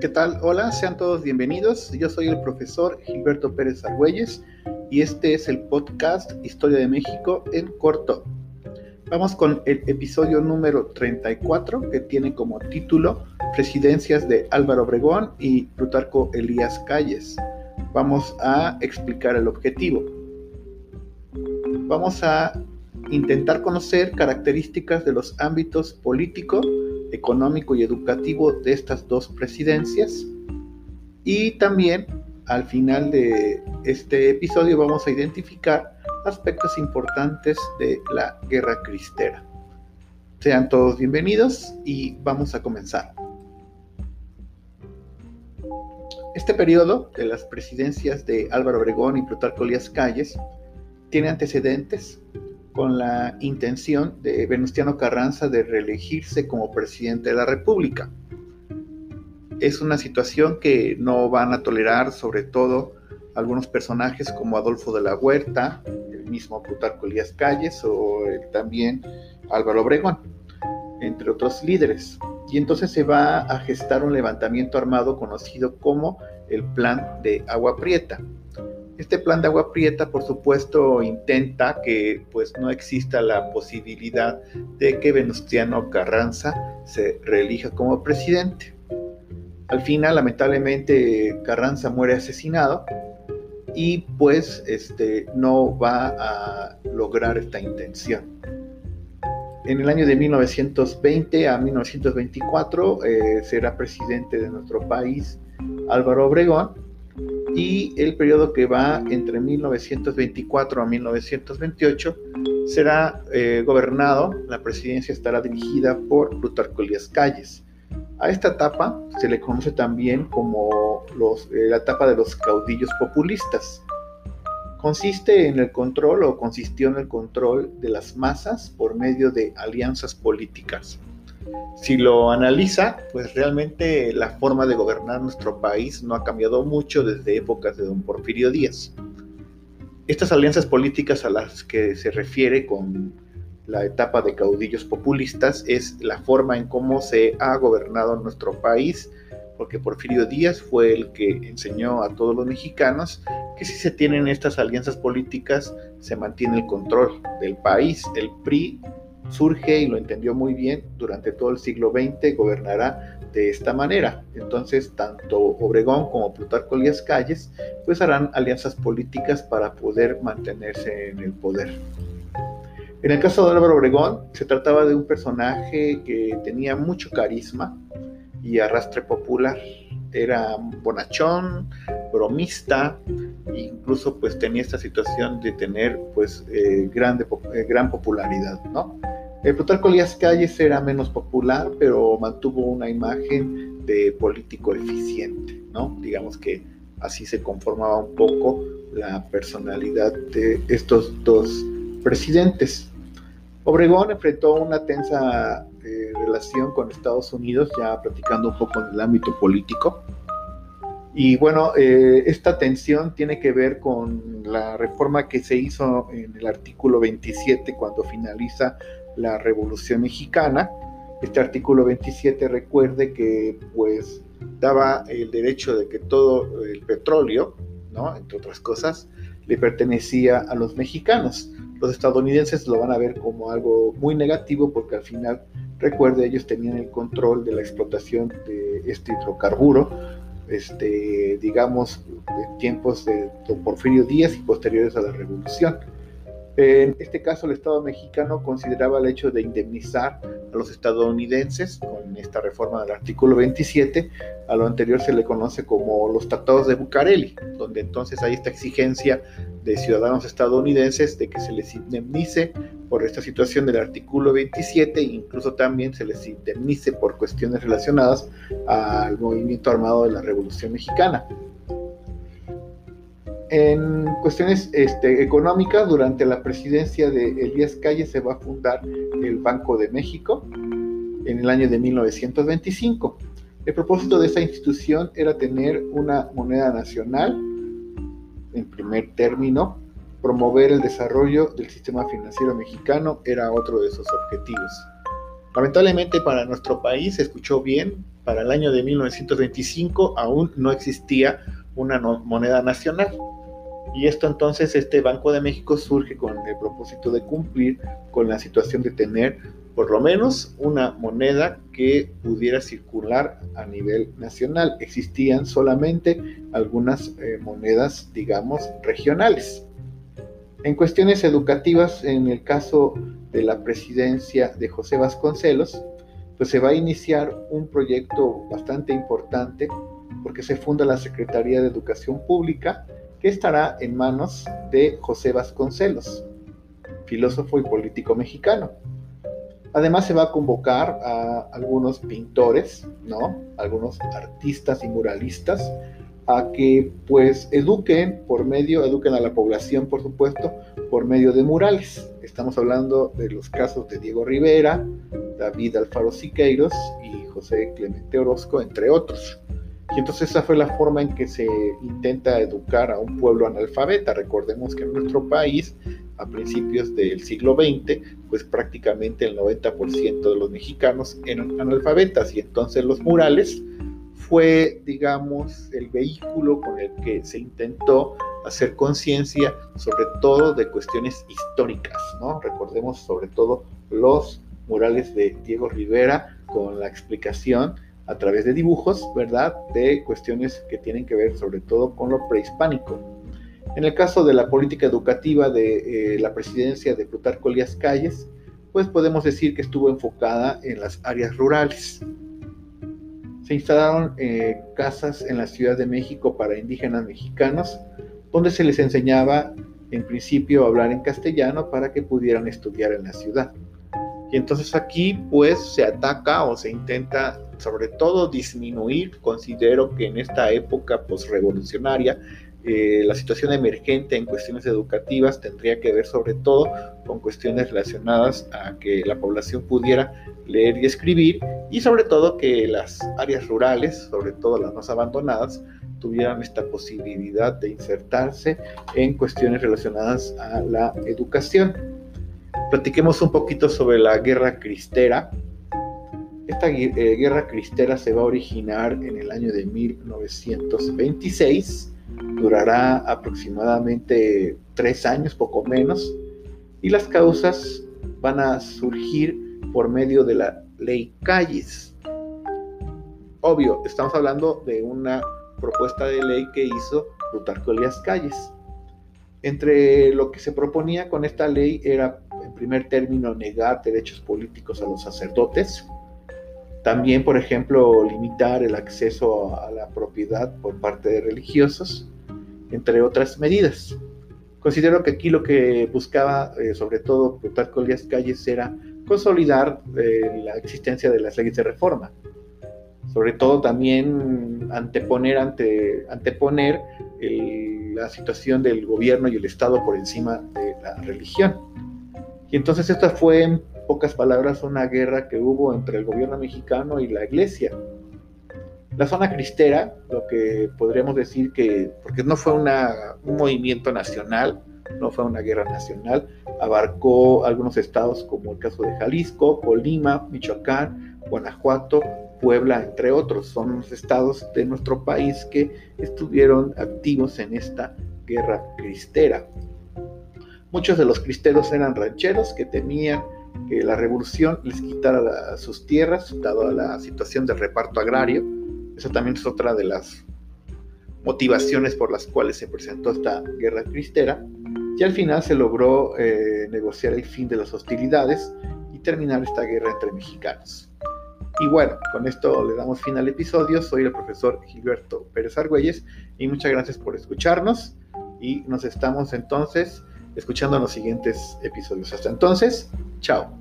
¿Qué tal? Hola, sean todos bienvenidos. Yo soy el profesor Gilberto Pérez Argüelles y este es el podcast Historia de México en corto. Vamos con el episodio número 34 que tiene como título Presidencias de Álvaro Obregón y Plutarco Elías Calles. Vamos a explicar el objetivo. Vamos a intentar conocer características de los ámbitos político, económico y educativo de estas dos presidencias. Y también al final de este episodio vamos a identificar aspectos importantes de la guerra cristera. Sean todos bienvenidos y vamos a comenzar. Este periodo de las presidencias de Álvaro Obregón y Plutarco Elías Calles tiene antecedentes con la intención de Venustiano Carranza de reelegirse como presidente de la República. Es una situación que no van a tolerar sobre todo algunos personajes como Adolfo de la Huerta, el mismo Plutarco Elías Calles o también Álvaro Obregón, entre otros líderes. Y entonces se va a gestar un levantamiento armado conocido como el Plan de Agua Prieta este plan de agua prieta, por supuesto, intenta que pues no exista la posibilidad de que Venustiano Carranza se reelija como presidente. Al final, lamentablemente, Carranza muere asesinado y pues este, no va a lograr esta intención. En el año de 1920 a 1924 eh, será presidente de nuestro país Álvaro Obregón y el periodo que va entre 1924 a 1928 será eh, gobernado, la presidencia estará dirigida por Plutarco Elías Calles. A esta etapa se le conoce también como eh, la etapa de los caudillos populistas. Consiste en el control o consistió en el control de las masas por medio de alianzas políticas si lo analiza, pues realmente la forma de gobernar nuestro país no ha cambiado mucho desde épocas de don Porfirio Díaz. Estas alianzas políticas a las que se refiere con la etapa de caudillos populistas es la forma en cómo se ha gobernado nuestro país, porque Porfirio Díaz fue el que enseñó a todos los mexicanos que si se tienen estas alianzas políticas se mantiene el control del país. El PRI surge y lo entendió muy bien durante todo el siglo XX, gobernará de esta manera. Entonces, tanto Obregón como Plutarco Elías Calles, pues harán alianzas políticas para poder mantenerse en el poder. En el caso de Álvaro Obregón, se trataba de un personaje que tenía mucho carisma y arrastre popular. Era bonachón, bromista, incluso pues tenía esta situación de tener pues eh, grande, eh, gran popularidad, ¿no? El Plutarco Elías Calles era menos popular, pero mantuvo una imagen de político eficiente, ¿no? Digamos que así se conformaba un poco la personalidad de estos dos presidentes. Obregón enfrentó una tensa eh, relación con Estados Unidos, ya platicando un poco en el ámbito político. Y bueno, eh, esta tensión tiene que ver con la reforma que se hizo en el artículo 27 cuando finaliza la Revolución Mexicana. Este artículo 27 recuerde que pues daba el derecho de que todo el petróleo, ¿no? entre otras cosas, le pertenecía a los mexicanos. Los estadounidenses lo van a ver como algo muy negativo porque al final, recuerde, ellos tenían el control de la explotación de este hidrocarburo, este, digamos, en tiempos de Don Porfirio Díaz y posteriores a la revolución. En este caso, el Estado mexicano consideraba el hecho de indemnizar a los estadounidenses con esta reforma del artículo 27. A lo anterior se le conoce como los tratados de Bucareli, donde entonces hay esta exigencia de ciudadanos estadounidenses de que se les indemnice por esta situación del artículo 27 e incluso también se les indemnice por cuestiones relacionadas al movimiento armado de la Revolución Mexicana. En cuestiones este, económicas, durante la presidencia de Elías Calles se va a fundar el Banco de México en el año de 1925. El propósito de esta institución era tener una moneda nacional, en primer término, promover el desarrollo del sistema financiero mexicano era otro de sus objetivos. Lamentablemente para nuestro país se escuchó bien, para el año de 1925 aún no existía una moneda nacional. Y esto entonces, este Banco de México surge con el propósito de cumplir con la situación de tener por lo menos una moneda que pudiera circular a nivel nacional. Existían solamente algunas eh, monedas, digamos, regionales. En cuestiones educativas, en el caso de la presidencia de José Vasconcelos, pues se va a iniciar un proyecto bastante importante porque se funda la Secretaría de Educación Pública que estará en manos de José Vasconcelos, filósofo y político mexicano. Además se va a convocar a algunos pintores, ¿no? Algunos artistas y muralistas a que pues eduquen por medio, eduquen a la población por supuesto, por medio de murales. Estamos hablando de los casos de Diego Rivera, David Alfaro Siqueiros y José Clemente Orozco, entre otros. Y entonces esa fue la forma en que se intenta educar a un pueblo analfabeta. Recordemos que en nuestro país, a principios del siglo XX, pues prácticamente el 90% de los mexicanos eran analfabetas y entonces los murales fue, digamos, el vehículo con el que se intentó hacer conciencia sobre todo de cuestiones históricas, ¿no? Recordemos sobre todo los murales de Diego Rivera con la explicación a través de dibujos, ¿verdad?, de cuestiones que tienen que ver sobre todo con lo prehispánico. En el caso de la política educativa de eh, la presidencia de Plutarco Elías Calles, pues podemos decir que estuvo enfocada en las áreas rurales. Se instalaron eh, casas en la Ciudad de México para indígenas mexicanos, donde se les enseñaba en principio a hablar en castellano para que pudieran estudiar en la ciudad. Y entonces aquí pues se ataca o se intenta sobre todo disminuir, considero que en esta época posrevolucionaria eh, la situación emergente en cuestiones educativas tendría que ver sobre todo con cuestiones relacionadas a que la población pudiera leer y escribir y sobre todo que las áreas rurales, sobre todo las más abandonadas, tuvieran esta posibilidad de insertarse en cuestiones relacionadas a la educación. Platiquemos un poquito sobre la guerra cristera. Esta eh, guerra cristera se va a originar en el año de 1926, durará aproximadamente tres años, poco menos, y las causas van a surgir por medio de la ley Calles. Obvio, estamos hablando de una propuesta de ley que hizo Plutarco Elías Calles. Entre lo que se proponía con esta ley era, en primer término, negar derechos políticos a los sacerdotes. También, por ejemplo, limitar el acceso a la propiedad por parte de religiosos, entre otras medidas. Considero que aquí lo que buscaba, eh, sobre todo Plutarco Elías Calles, era consolidar eh, la existencia de las leyes de reforma. Sobre todo también anteponer, ante, anteponer la situación del gobierno y el Estado por encima de la religión. Y entonces esta fue, pocas palabras, una guerra que hubo entre el gobierno mexicano y la iglesia. La zona cristera, lo que podríamos decir que, porque no fue un movimiento nacional, no fue una guerra nacional, abarcó algunos estados como el caso de Jalisco, Colima, Michoacán, Guanajuato, Puebla, entre otros. Son los estados de nuestro país que estuvieron activos en esta guerra cristera. Muchos de los cristeros eran rancheros que temían que la revolución les quitara sus tierras, dado la situación del reparto agrario. Esa también es otra de las motivaciones por las cuales se presentó esta guerra cristera. Y al final se logró eh, negociar el fin de las hostilidades y terminar esta guerra entre mexicanos. Y bueno, con esto le damos fin al episodio. Soy el profesor Gilberto Pérez Argüelles y muchas gracias por escucharnos y nos estamos entonces escuchando en los siguientes episodios. Hasta entonces, Tchau!